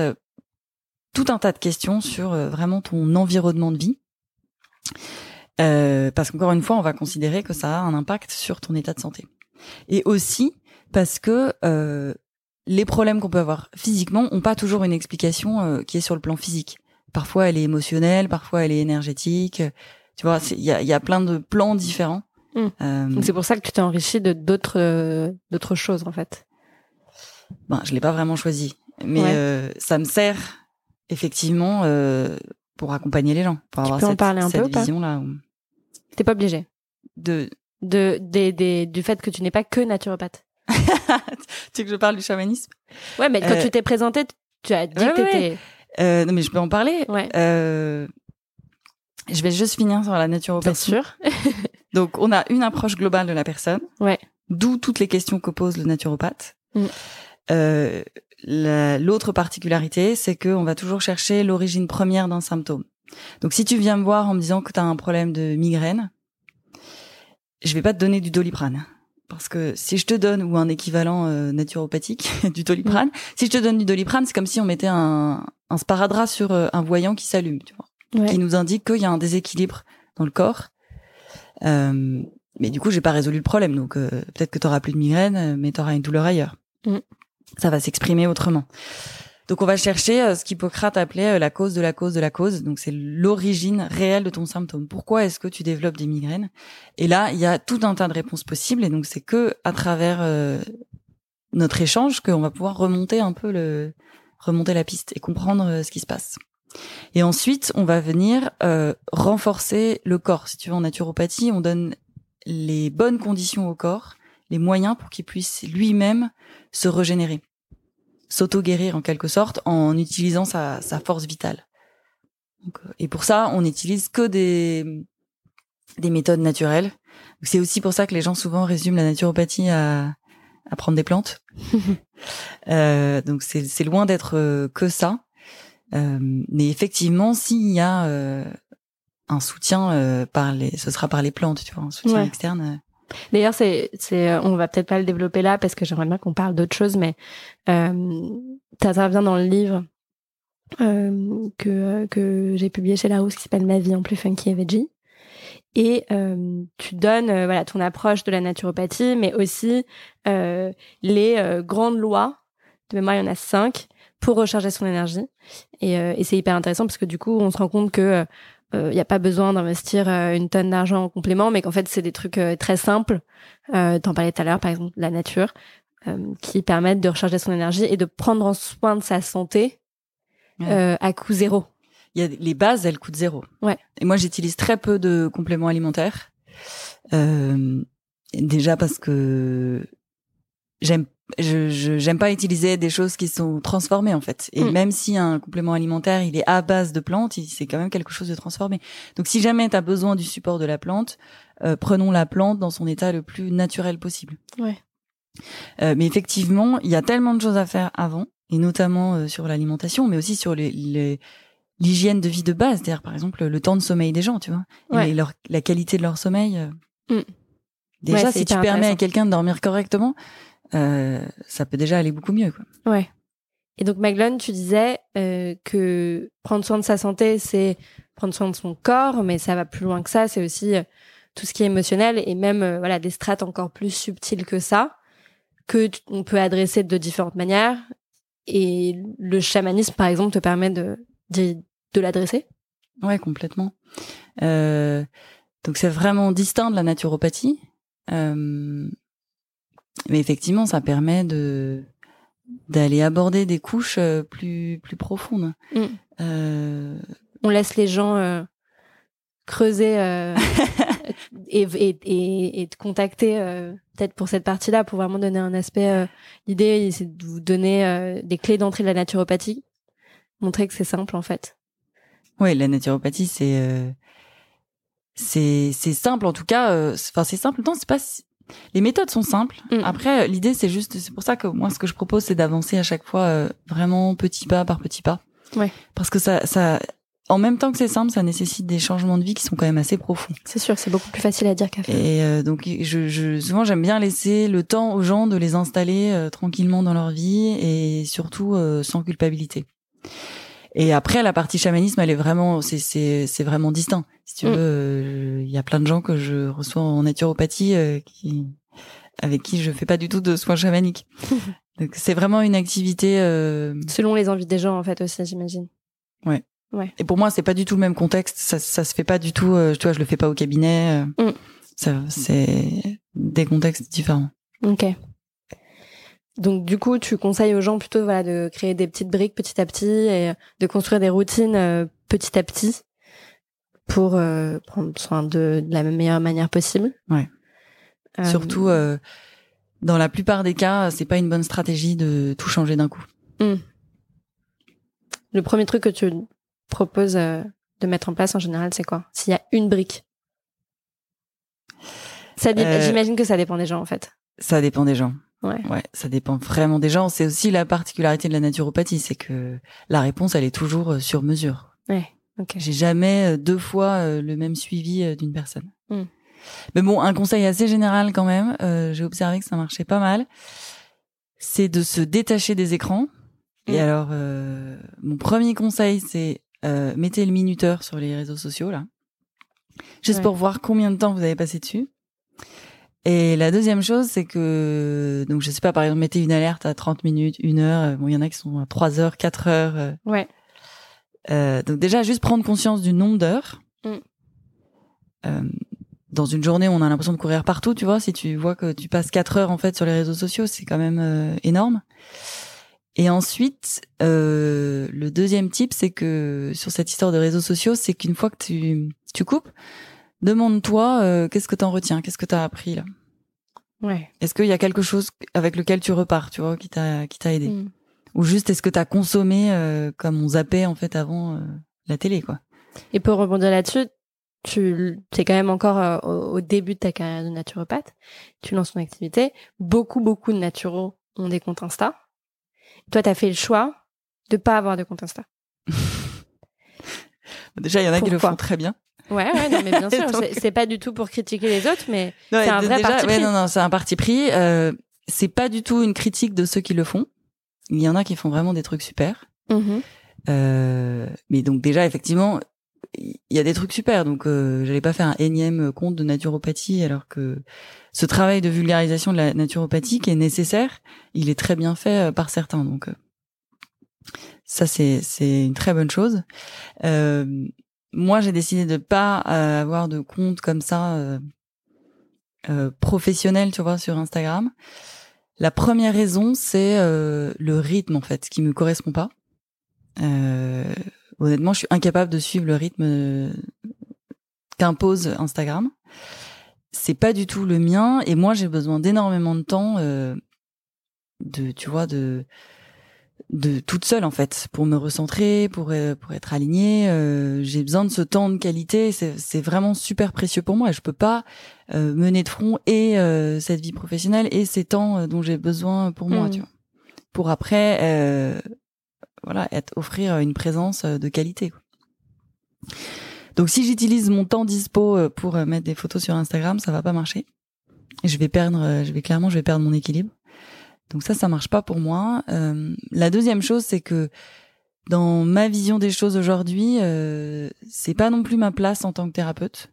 B: tout un tas de questions sur vraiment ton environnement de vie. parce qu'encore une fois, on va considérer que ça a un impact sur ton état de santé. Et aussi parce que les problèmes qu'on peut avoir physiquement ont pas toujours une explication qui est sur le plan physique. Parfois, elle est émotionnelle, parfois, elle est énergétique. Tu vois, il y a, y a plein de plans différents.
A: Mm. Euh, Donc c'est pour ça que tu t'es enrichi de d'autres euh, d'autres choses en fait.
B: Ben, je l'ai pas vraiment choisi, mais euh, ça me sert effectivement euh, pour accompagner les gens, pour
A: tu
B: avoir
A: peux
B: cette,
A: en parler un
B: cette
A: peu ou pas?
B: vision là.
A: T'es pas obligé
B: De
A: de des, des du fait que tu n'es pas que naturopathe. <laughs>
B: tu veux que je parle du chamanisme?
A: Ouais, mais quand
B: Euh,
A: tu t'es présenté, tu as dit
B: ouais,
A: que
B: ouais,
A: t'étais.
B: euh, Non, mais je peux en parler.
A: Ouais.
B: Je vais juste finir sur la
A: Bien
B: naturopathie.
A: sûr. <laughs>
B: Donc, on a une approche globale de la personne.
A: Ouais.
B: D'où toutes les questions que pose le naturopathe.
A: Mm.
B: Euh, la- L'autre particularité, c'est qu'on va toujours chercher l'origine première d'un symptôme. Donc, si tu viens me voir en me disant que tu as un problème de migraine, je vais pas te donner du doliprane. Parce que si je te donne, ou un équivalent euh, naturopathique <laughs> du doliprane, si je te donne du doliprane, c'est comme si on mettait un, un sparadrap sur euh, un voyant qui s'allume, tu vois
A: Ouais.
B: qui nous indique qu'il y a un déséquilibre dans le corps. Euh, mais du coup, j'ai pas résolu le problème. Donc peut-être que tu auras plus de migraine, mais tu auras une douleur ailleurs.
A: Mm.
B: Ça va s'exprimer autrement. Donc on va chercher euh, ce qu'Hippocrate appelait euh, la cause de la cause de la cause. Donc c'est l'origine réelle de ton symptôme. Pourquoi est-ce que tu développes des migraines? Et là, il y a tout un tas de réponses possibles. Et donc c'est que à travers euh, notre échange qu'on va pouvoir remonter un peu le remonter la piste et comprendre ce qui se passe. Et ensuite, on va venir renforcer le corps. Si tu veux, en naturopathie, on donne les bonnes conditions au corps, les moyens pour qu'il puisse lui-même se régénérer, s'auto-guérir en quelque sorte, en utilisant sa, sa force vitale. Donc, euh, et pour ça, on n'utilise que des, des méthodes naturelles. C'est aussi pour ça que les gens souvent résument la naturopathie à, à prendre des plantes. <laughs> Euh, donc c'est loin d'être euh, que ça. Euh, mais effectivement, s'il y a euh, un soutien par les, ce sera par les plantes, tu vois, un soutien
A: Ouais.
B: externe.
A: D'ailleurs, c'est, c'est, euh, on va peut-être pas le développer là parce que j'aimerais bien qu'on parle d'autre chose, mais euh, t'interviens dans le livre euh, que euh, que j'ai publié chez Larousse qui s'appelle Ma vie en plus funky et veggie. Et euh, tu donnes euh, voilà ton approche de la naturopathie, mais aussi les grandes lois. De mémoire, il y en a cinq pour recharger son énergie. Et, et c'est hyper intéressant parce que du coup, on se rend compte que il n'y a pas besoin d'investir euh, une tonne d'argent en complément, mais qu'en fait, c'est des trucs euh, très simples. Euh, T'en parlais tout à l'heure, par exemple, la nature, euh, qui permettent de recharger son énergie et de prendre en soin de sa santé
B: Ouais.
A: euh, à coût zéro.
B: Il y a les bases, elles coûtent zéro.
A: Ouais.
B: Et moi, j'utilise très peu de compléments alimentaires. Euh, déjà parce que j'aime je j'aime pas utiliser des choses qui sont transformées en fait. Et
A: Mm.
B: même si un complément alimentaire il est à base de plantes, c'est quand même quelque chose de transformé. Donc si jamais tu as besoin du support de la plante, euh, prenons la plante dans son état le plus naturel possible.
A: Ouais.
B: Euh, mais effectivement, il y a tellement de choses à faire avant, et notamment euh, sur l'alimentation, mais aussi sur les, les- l'hygiène de vie de base, c'est-à-dire par exemple le temps de sommeil des gens, tu vois, et
A: Ouais.
B: leur- la qualité de leur sommeil.
A: Mm.
B: Déjà,
A: Ouais,
B: si tu permets à quelqu'un de dormir correctement, euh, ça peut déjà aller beaucoup mieux. Quoi.
A: Ouais. Et donc, Maglone, tu disais euh, que prendre soin de sa santé, c'est prendre soin de son corps, mais ça va plus loin que ça. C'est aussi euh, tout ce qui est émotionnel et même euh, voilà des strates encore plus subtiles que ça que on peut adresser de différentes manières. Et le chamanisme, par exemple, te permet de d'y- de l'adresser?
B: Ouais, complètement. Euh, donc c'est vraiment distinct de la naturopathie. Euh, mais effectivement, ça permet de d'aller aborder des couches euh, plus plus profondes.
A: Mm.
B: Euh,
A: On laisse les gens euh, creuser euh, <laughs> et, et, et, et te contacter peut-être pour cette partie-là pour vraiment donner un aspect. L'idée, c'est de vous donner des clés d'entrée de la naturopathie, montrer que c'est simple en fait.
B: ouais, la naturopathie, c'est c'est simple en tout cas. c'est- Enfin, c'est simple. Non, c'est pas. si- Les méthodes sont simples.
A: Mm.
B: Après, l'idée c'est juste. C'est pour ça que moi, ce que je propose, c'est d'avancer à chaque fois euh, vraiment petit pas par petit pas.
A: Ouais.
B: Parce que ça, ça, en même temps que c'est simple, ça nécessite des changements de vie qui sont quand même assez profonds.
A: C'est sûr, c'est beaucoup plus facile à dire qu'à faire.
B: Et euh, donc, je, je, souvent, j'aime bien laisser le temps aux gens de les installer euh, tranquillement dans leur vie et surtout euh, sans culpabilité. Et après, la partie chamanisme, elle est vraiment, c'est c'est c'est vraiment distinct. Si tu
A: Mm.
B: veux, euh, il y a plein de gens que je reçois en naturopathie euh, qui avec qui je fais pas du tout de soins chamaniques. <laughs> donc, c'est vraiment une activité. euh,
A: Selon les envies des gens, en fait, aussi, j'imagine.
B: Et pour moi, c'est pas du tout le même contexte. Ça, ça se fait pas du tout. Euh, tu vois, je le fais pas au cabinet. euh,
A: Mm.
B: Ça, c'est des contextes différents.
A: Ok. Donc du coup, tu conseilles aux gens plutôt voilà de créer des petites briques petit à petit et de construire des routines euh, petit à petit pour euh, prendre soin de, de la meilleure manière possible.
B: Ouais.
A: Euh,
B: Surtout, dans la plupart des cas, c'est pas une bonne stratégie de tout changer d'un coup.
A: le premier truc que tu proposes de mettre en place en général, c'est quoi? S'il y a une brique? Ça J'imagine que ça dépend des gens en fait.
B: Ça dépend des gens.
A: Ouais.
B: Ouais, ça dépend vraiment des gens. C'est aussi la particularité de la naturopathie, c'est que la réponse, elle est toujours euh, sur mesure.
A: Ouais. Ok.
B: J'ai jamais euh, deux fois euh, le même suivi d'une personne.
A: Mm.
B: Mais bon, un conseil assez général quand même. euh, J'ai observé que ça marchait pas mal. C'est de se détacher des écrans. Et
A: Mm.
B: alors, euh, mon premier conseil, c'est euh, mettez le minuteur sur les réseaux sociaux là, juste
A: Ouais.
B: pour voir combien de temps vous avez passé dessus. Et la deuxième chose, c'est que donc je sais pas, par exemple, mettez une alerte à 30 minutes, une heure. euh, Bon, il y en a qui sont à 3 heures, 4 heures. euh,
A: Ouais.
B: euh, donc déjà, juste prendre conscience du nombre d'heures.
A: Mm.
B: Euh, dans une journée, on a l'impression de courir partout, tu vois. Si tu vois que tu passes quatre heures en fait sur les réseaux sociaux, c'est quand même euh, énorme. Et ensuite, euh, le deuxième type, c'est que sur cette histoire de réseaux sociaux, c'est qu'une fois que tu tu coupes, demande-toi euh, qu'est-ce que t'en retiens, qu'est-ce que t'as appris là?
A: Ouais.
B: Est-ce qu'il y a quelque chose avec lequel tu repars, tu vois, qui t'a qui t'a aidé,
A: Mm.
B: ou juste est-ce que t'as consommé euh, comme on zappait en fait avant euh, la télé, quoi?
A: Et pour rebondir là-dessus, tu es quand même encore au, au début de ta carrière de naturopathe. Tu lances ton activité. Beaucoup, beaucoup de naturaux ont des comptes Insta. Toi, tu as fait le choix de pas avoir de compte Insta. <laughs>
B: Déjà, il y en a qui le font très bien.
A: Ouais, ouais, non, mais bien <laughs> sûr,
B: Donc-
A: c'est- pas du tout pour critiquer les autres, mais C'est un vrai
B: déjà,
A: parti
B: ouais,
A: pris.
B: non, non, c'est un parti pris. Euh, c'est pas du tout une critique de ceux qui le font. Il y en a qui font vraiment des trucs super.
A: Mhm.
B: Euh, mais donc déjà, effectivement, il y a des trucs super. Donc, euh, j'allais pas faire un énième compte de naturopathie, alors que ce travail de vulgarisation de la naturopathie qui est nécessaire, il est très bien fait euh, par certains. Donc, euh, ça, c'est c'est une très bonne chose. Euh, moi, j'ai décidé de pas euh, avoir de compte comme ça euh, euh, professionnel, tu vois, sur Instagram. La première raison, c'est euh, le rythme en fait, qui me correspond pas. Euh, honnêtement, je suis incapable de suivre le rythme qu'impose Instagram. C'est pas du tout le mien, et moi, j'ai besoin d'énormément de temps, de, tu vois, de de toute seule en fait pour me recentrer pour euh, pour être alignée euh, j'ai besoin de ce temps de qualité c'est c'est vraiment super précieux pour moi et je peux pas euh, mener de front et euh, cette vie professionnelle et ces temps euh, dont j'ai besoin pour moi
A: Mm.
B: tu vois pour après euh, voilà être offrir une présence de qualité quoi. donc si j'utilise mon temps dispo pour mettre des photos sur Instagram ça va pas marcher je vais perdre je vais clairement je vais perdre mon équilibre donc ça, ça marche pas pour moi. Euh, la deuxième chose, c'est que dans ma vision des choses aujourd'hui, euh, c'est pas non plus ma place en tant que thérapeute.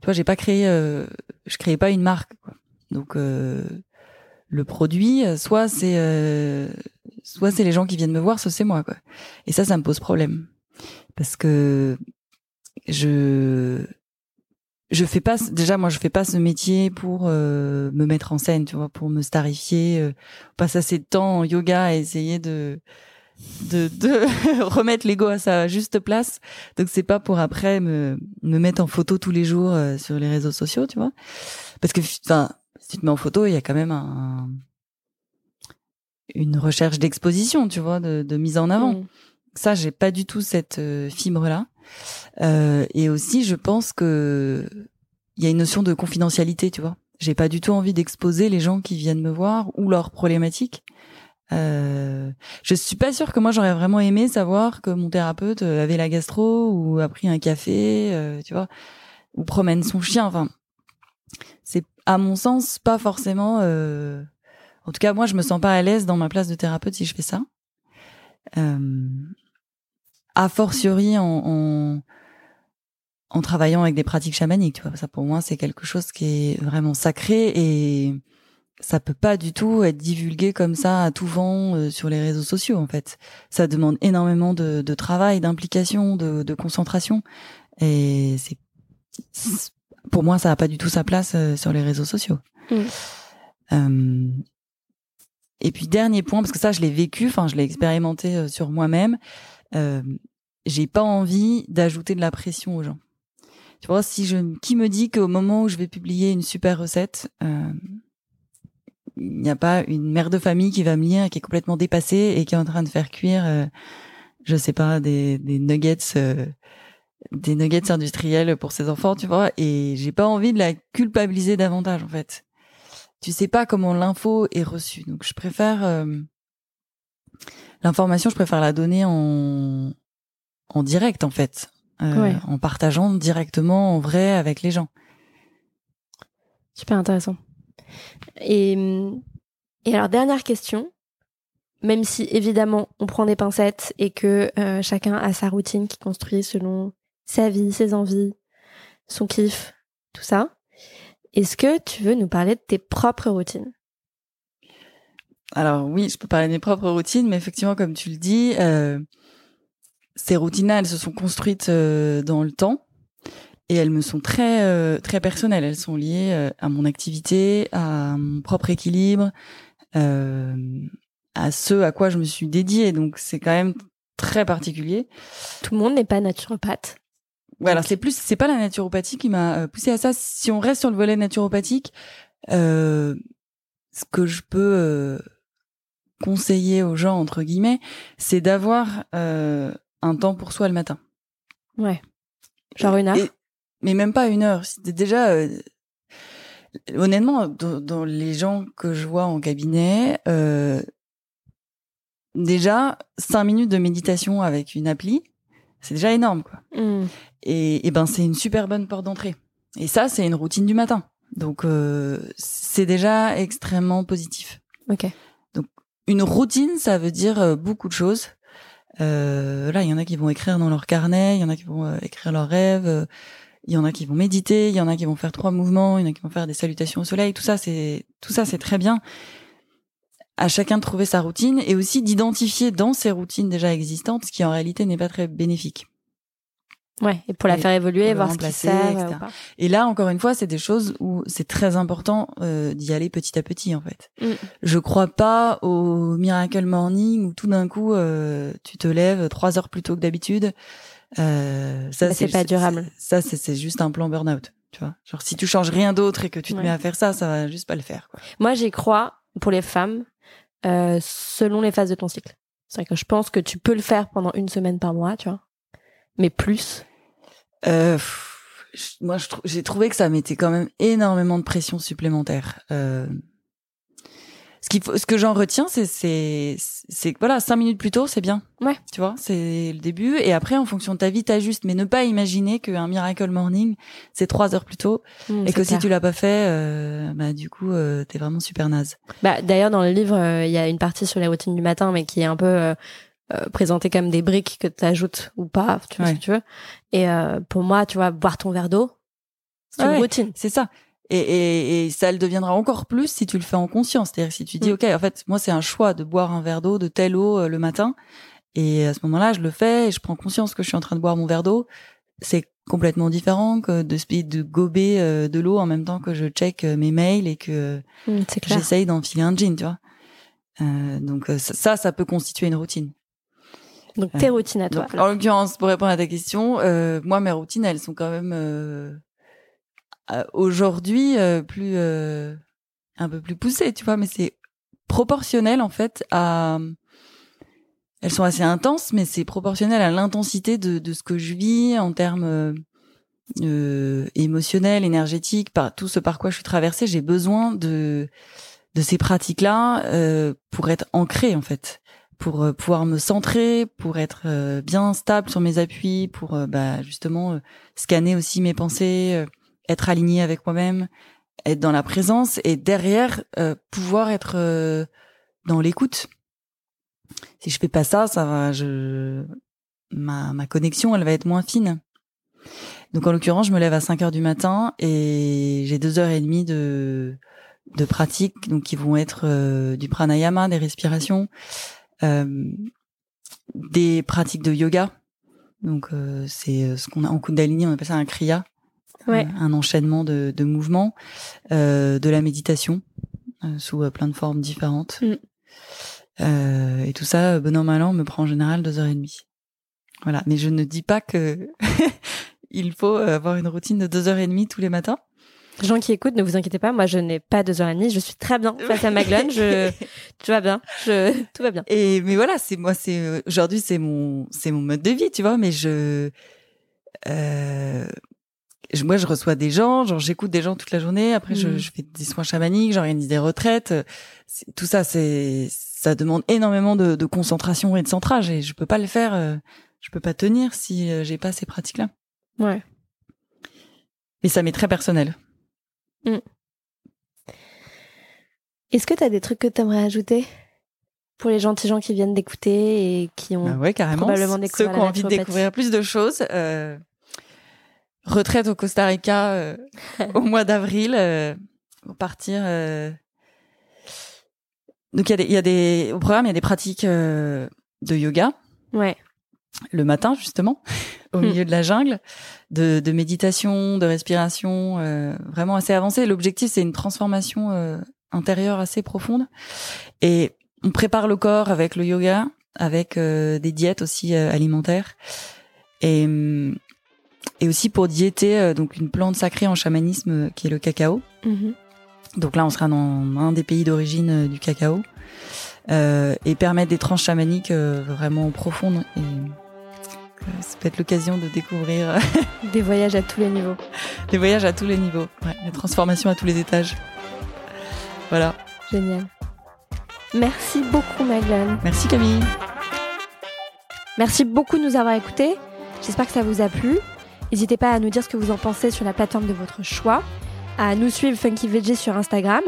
B: Tu vois, j'ai pas créé, euh, je créais pas une marque. Donc euh, le produit, soit c'est, soit c'est les gens qui viennent me voir, soit c'est moi. Et ça, ça me pose problème parce que je je fais pas déjà moi je fais pas ce métier pour euh, me mettre en scène tu vois pour me starifier euh, passe assez de temps en yoga à essayer de de, de <laughs> remettre l'ego à sa juste place. Donc c'est pas pour après me me mettre en photo tous les jours euh, sur les réseaux sociaux tu vois. Parce que enfin si tu te mets en photo il y a quand même un une recherche d'exposition tu vois de, de mise en avant.
A: Mm.
B: ça j'ai pas du tout cette euh, fibre là Euh, et aussi, je pense que il y a une notion de confidentialité, tu vois. J'ai pas du tout envie d'exposer les gens qui viennent me voir ou leurs problématiques. Euh, je suis pas sûre que moi j'aurais vraiment aimé savoir que mon thérapeute avait la gastro ou a pris un café, euh, tu vois, ou promène son chien. Enfin, c'est à mon sens pas forcément. Euh... En tout cas, moi, je me sens pas à l'aise dans ma place de thérapeute si je fais ça. A fortiori en, en, en travaillant avec des pratiques chamaniques, tu vois. Ça pour moi, c'est quelque chose qui est vraiment sacré et ça peut pas du tout être divulgué comme ça à tout vent euh, sur les réseaux sociaux en fait. Ça demande énormément de, de travail, d'implication, de, de, concentration et c'est pour moi ça a pas du tout sa place euh, sur les réseaux sociaux. Mm. Euh, et puis dernier point parce que ça je l'ai vécu, enfin je l'ai expérimenté sur moi-même. J'ai pas envie d'ajouter de la pression aux gens. Tu vois, si je qui me dit qu'au moment où je vais publier une super recette, il n'y a pas une mère de famille qui va me lire qui est complètement dépassée et qui est en train de faire cuire, euh, je sais pas, des, des nuggets, euh, des nuggets industriels pour ses enfants, tu vois. Et j'ai pas envie de la culpabiliser davantage, en fait. Tu sais pas comment l'info est reçue, donc je préfère euh, l'information, je préfère la donner en en direct, en fait, en partageant directement en vrai avec les gens.
A: Super intéressant. Et, et alors, dernière question. Même si évidemment on prend des pincettes et que euh, chacun a sa routine qui construit selon sa vie, ses envies, son kiff, tout ça. Est-ce que tu veux nous parler de tes propres routines?
B: Alors oui, je peux parler de mes propres routines, mais effectivement, comme tu le dis, euh, ces routines-là, elles se sont construites euh, dans le temps et elles me sont très euh, très personnelles. Elles sont liées euh, à mon activité, à mon propre équilibre, euh, à ce à quoi je me suis dédiée. Donc c'est quand même très particulier.
A: Tout le monde n'est pas naturopathe.
B: Voilà, c'est plus c'est pas la naturopathie qui m'a euh, poussé à ça. Si on reste sur le volet naturopathique, ce que je peux conseiller aux gens entre guillemets, c'est d'avoir un temps pour soi le matin.
A: Ouais. Genre une heure
B: mais même pas une heure. C'était déjà, euh, honnêtement, dans, les gens que je vois en cabinet, euh, déjà cinq minutes de méditation avec une appli, c'est déjà énorme, quoi. Mm. Et, et, ben c'est une super bonne porte d'entrée. Et ça, c'est une routine du matin. Donc euh, c'est déjà extrêmement positif.
A: Ok.
B: Une routine, ça veut dire euh, beaucoup de choses. Euh, là, il y en a qui vont écrire dans leur carnet, il y en a qui vont écrire leurs rêves il y en a qui vont méditer, il y en a qui vont faire trois mouvements, il y en a qui vont faire des salutations au soleil. Tout ça, c'est tout ça, c'est très bien. À chacun de trouver sa routine et aussi d'identifier dans ses routines déjà existantes ce qui en réalité n'est pas très bénéfique.
A: Ouais, et pour la faire évoluer, voir ce qui sert.
B: Et là, encore une fois, c'est des choses où c'est très important euh, d'y aller petit à petit, en fait. Mm. Je crois pas au miracle morning où tout d'un coup euh, tu te lèves trois heures plus tôt que d'habitude
A: euh, ça, c'est pas durable.
B: Ça, c'est juste un plan burn-out. Tu vois, genre si tu changes rien d'autre et que tu te mets à faire ça, ça va juste pas le faire. Quoi.
A: Moi, j'y crois pour les femmes euh, selon les phases de ton cycle. C'est vrai que je pense que tu peux le faire pendant une semaine par mois, tu vois, mais plus?
B: Euh, moi, j'ai trouvé que ça mettait quand même énormément de pression supplémentaire. Euh, ce qu'il faut, ce que j'en retiens, c'est, c'est voilà, cinq minutes plus tôt, c'est bien.
A: Ouais.
B: Tu vois, c'est le début. Et après, en fonction de ta vie, t'ajustes. Mais ne pas imaginer qu'un miracle morning, c'est trois heures plus tôt. Mmh, et que si tu l'as pas fait, euh, bah, du coup, t'es vraiment super naze.
A: Bah, d'ailleurs, dans le livre, il y a une partie sur les routines du matin, mais qui est un peu, euh, euh présentée comme des briques que tu ajoutes ou pas, tu vois ce que tu veux. Et pour moi, tu vois, boire ton verre d'eau, c'est une routine.
B: C'est ça. Et, et, et, ça le deviendra encore plus si tu le fais en conscience. C'est-à-dire si tu dis, mm. OK, en fait, moi, c'est un choix de boire un verre d'eau, de telle eau euh, le matin. Et à ce moment-là, je le fais et je prends conscience que je suis en train de boire mon verre d'eau. C'est complètement différent que de, de gober euh, de l'eau en même temps que je check euh, mes mails et que mm, j'essaye d'enfiler un jean, tu vois. Euh, donc ça, ça peut constituer une routine.
A: Donc tes routines à toi.
B: en l'occurrence, pour répondre à ta question, moi mes routines, elles sont quand même euh, aujourd'hui euh, plus euh, un peu plus poussé, tu vois, mais c'est proportionnel en fait à elles sont assez intenses, mais c'est proportionnel à l'intensité de, de ce que je vis en termes euh, euh émotionnels, énergétiques, par tout ce par quoi je suis traversée. J'ai besoin de de ces pratiques-là euh, pour être ancrée en fait, pour euh, pouvoir me centrer, pour être euh, bien stable sur mes appuis, pour bah, justement scanner aussi mes pensées, être aligné avec moi-même, être dans la présence et derrière pouvoir être dans l'écoute si je fais pas ça, ça va, je, ma, ma connexion, elle va être moins fine. Donc en l'occurrence, je me lève à 5 heures du matin et j'ai deux heures et demie de de pratique, donc qui vont être euh, du pranayama, des respirations, euh, des pratiques de yoga. Donc euh, c'est ce qu'on a en Kundalini, on appelle ça un kriya,
A: ouais.
B: un, enchaînement de, de mouvements, de la méditation sous plein de formes différentes. Mm. Euh, et tout ça, bon an mal an, me prend en général deux heures et demie. Voilà. Mais je ne dis pas que <laughs> il faut avoir une routine de deux heures et demie tous les matins.
A: Gens qui écoutent, ne vous inquiétez pas, moi je n'ai pas deux heures et demie, je suis très bien face à Maglone, je, <laughs> tu vas bien, je, tout va bien.
B: Et mais voilà, c'est moi, c'est aujourd'hui c'est mon, c'est mon mode de vie, tu vois, mais je, euh, moi je reçois des gens, genre j'écoute des gens toute la journée, après je, je, fais des soins chamaniques, j'organise des retraites, tout ça c'est ça demande énormément de, de, concentration et de centrage et je peux pas le faire, euh, je peux pas tenir si euh, j'ai pas ces pratiques-là.
A: Ouais.
B: Et ça m'est très personnel. Mm.
A: Est-ce que tu as des trucs que tu aimerais ajouter pour les gentils gens qui viennent d'écouter et qui ont
B: bah ouais, carrément.
A: probablement découvert
B: Ceux qui ont envie de découvrir plus de choses. Euh, retraite au Costa Rica euh, <laughs> au mois d'avril pour partir donc il y a des, il y a des, au programme il y a des pratiques euh, de yoga.
A: Ouais.
B: Le matin justement, au hmm. milieu de la jungle, de, de méditation, de respiration, euh, vraiment assez avancé. L'objectif c'est une transformation euh, intérieure assez profonde. Et on prépare le corps avec le yoga, avec des diètes aussi alimentaires. Et et aussi pour diéter donc une plante sacrée en chamanisme qui est le cacao. Mm-hmm. Donc là, on sera dans un des pays d'origine euh, du cacao euh, et permettre des tranches chamaniques euh, vraiment profondes. Et ça peut être l'occasion de découvrir <laughs>
A: des voyages à tous les niveaux.
B: Des voyages à tous les niveaux, ouais, des transformations à tous les étages. Voilà.
A: Génial. Merci beaucoup, Maglan.
B: Merci, Camille.
A: Merci beaucoup de nous avoir écoutés. J'espère que ça vous a plu. N'hésitez pas à nous dire ce que vous en pensez sur la plateforme de votre choix à nous suivre Funky Veggie sur Instagram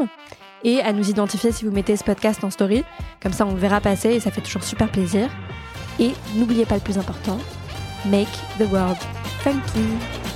A: et à nous identifier si vous mettez ce podcast en story. Comme ça, on le verra passer et ça fait toujours super plaisir. Et n'oubliez pas le plus important, make the world funky.